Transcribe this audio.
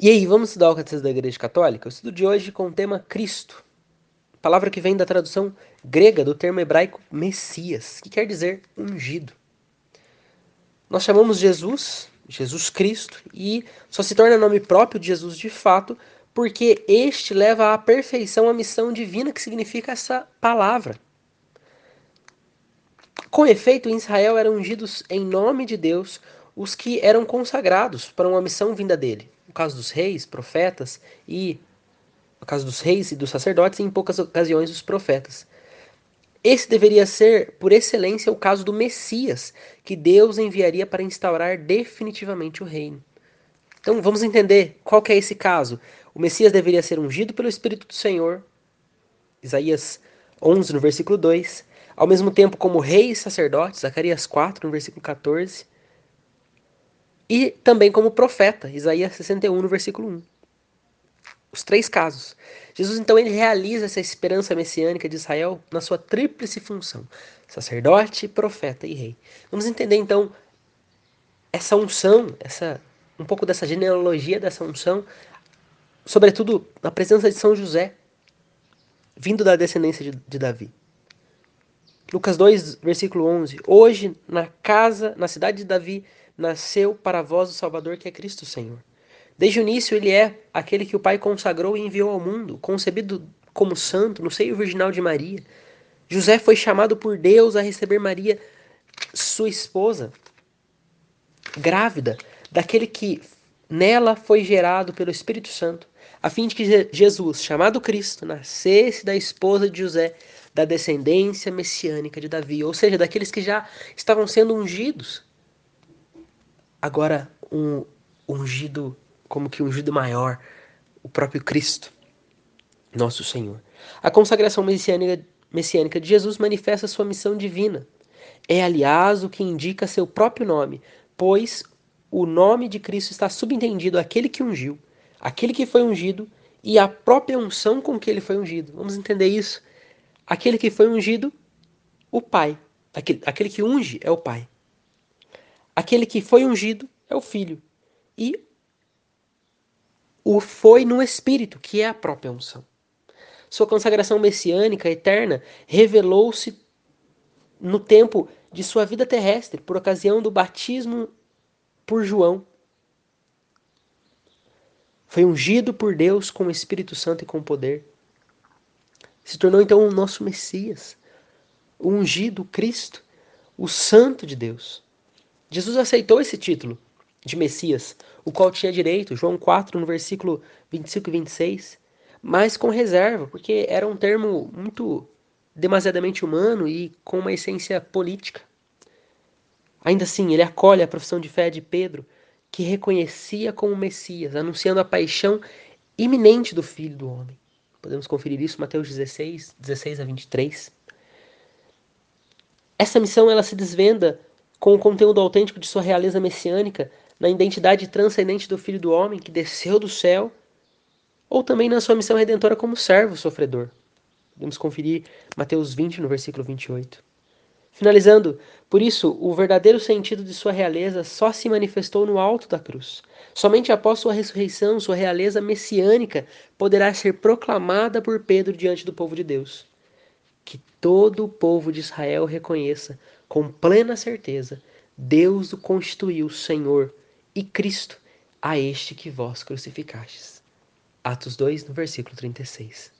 E aí, vamos estudar o Catecismo da Igreja Católica? O estudo de hoje com o tema Cristo, palavra que vem da tradução grega do termo hebraico Messias, que quer dizer ungido. Nós chamamos Jesus, Jesus Cristo, e só se torna nome próprio de Jesus de fato, porque este leva à perfeição a missão divina que significa essa palavra. Com efeito, em Israel eram ungidos em nome de Deus os que eram consagrados para uma missão vinda dele no caso dos reis, profetas e no caso dos reis e dos sacerdotes e em poucas ocasiões dos profetas. Esse deveria ser, por excelência, o caso do Messias, que Deus enviaria para instaurar definitivamente o reino. Então vamos entender qual que é esse caso. O Messias deveria ser ungido pelo Espírito do Senhor, Isaías 11, no versículo 2, ao mesmo tempo como rei e sacerdote, Zacarias 4, no versículo 14, e também como profeta, Isaías 61, no versículo 1. Os três casos. Jesus então ele realiza essa esperança messiânica de Israel na sua tríplice função: sacerdote, profeta e rei. Vamos entender então essa unção, essa um pouco dessa genealogia dessa unção, sobretudo na presença de São José, vindo da descendência de, de Davi. Lucas 2, versículo 11. Hoje, na casa, na cidade de Davi, nasceu para vós o Salvador que é Cristo Senhor. Desde o início ele é aquele que o Pai consagrou e enviou ao mundo, concebido como santo no seio virginal de Maria. José foi chamado por Deus a receber Maria, sua esposa, grávida, daquele que nela foi gerado pelo Espírito Santo, a fim de que Jesus, chamado Cristo, nascesse da esposa de José, da descendência messiânica de Davi, ou seja, daqueles que já estavam sendo ungidos agora um ungido, como que ungido maior, o próprio Cristo, nosso Senhor. A consagração messiânica, messiânica de Jesus manifesta sua missão divina. É, aliás, o que indica seu próprio nome, pois o nome de Cristo está subentendido àquele que ungiu, aquele que foi ungido e a própria unção com que ele foi ungido. Vamos entender isso? Aquele que foi ungido, o Pai. Aquele, aquele que unge é o Pai. Aquele que foi ungido é o Filho. E o foi no Espírito, que é a própria unção. Sua consagração messiânica eterna revelou-se no tempo de sua vida terrestre, por ocasião do batismo por João. Foi ungido por Deus com o Espírito Santo e com poder. Se tornou então o nosso Messias, o ungido, o Cristo, o Santo de Deus. Jesus aceitou esse título de Messias, o qual tinha direito, João 4, no versículo 25 e 26, mas com reserva, porque era um termo muito demasiadamente humano e com uma essência política. Ainda assim, ele acolhe a profissão de fé de Pedro, que reconhecia como Messias, anunciando a paixão iminente do Filho do Homem. Podemos conferir isso Mateus 16, 16 a 23. Essa missão ela se desvenda com o conteúdo autêntico de sua realeza messiânica, na identidade transcendente do Filho do Homem que desceu do céu, ou também na sua missão redentora como servo sofredor. Podemos conferir Mateus 20, no versículo 28. Finalizando, por isso, o verdadeiro sentido de sua realeza só se manifestou no alto da cruz. Somente após sua ressurreição, sua realeza messiânica poderá ser proclamada por Pedro diante do povo de Deus. Que todo o povo de Israel reconheça com plena certeza, Deus o constituiu Senhor e Cristo a este que vós crucificastes. Atos 2, no versículo 36.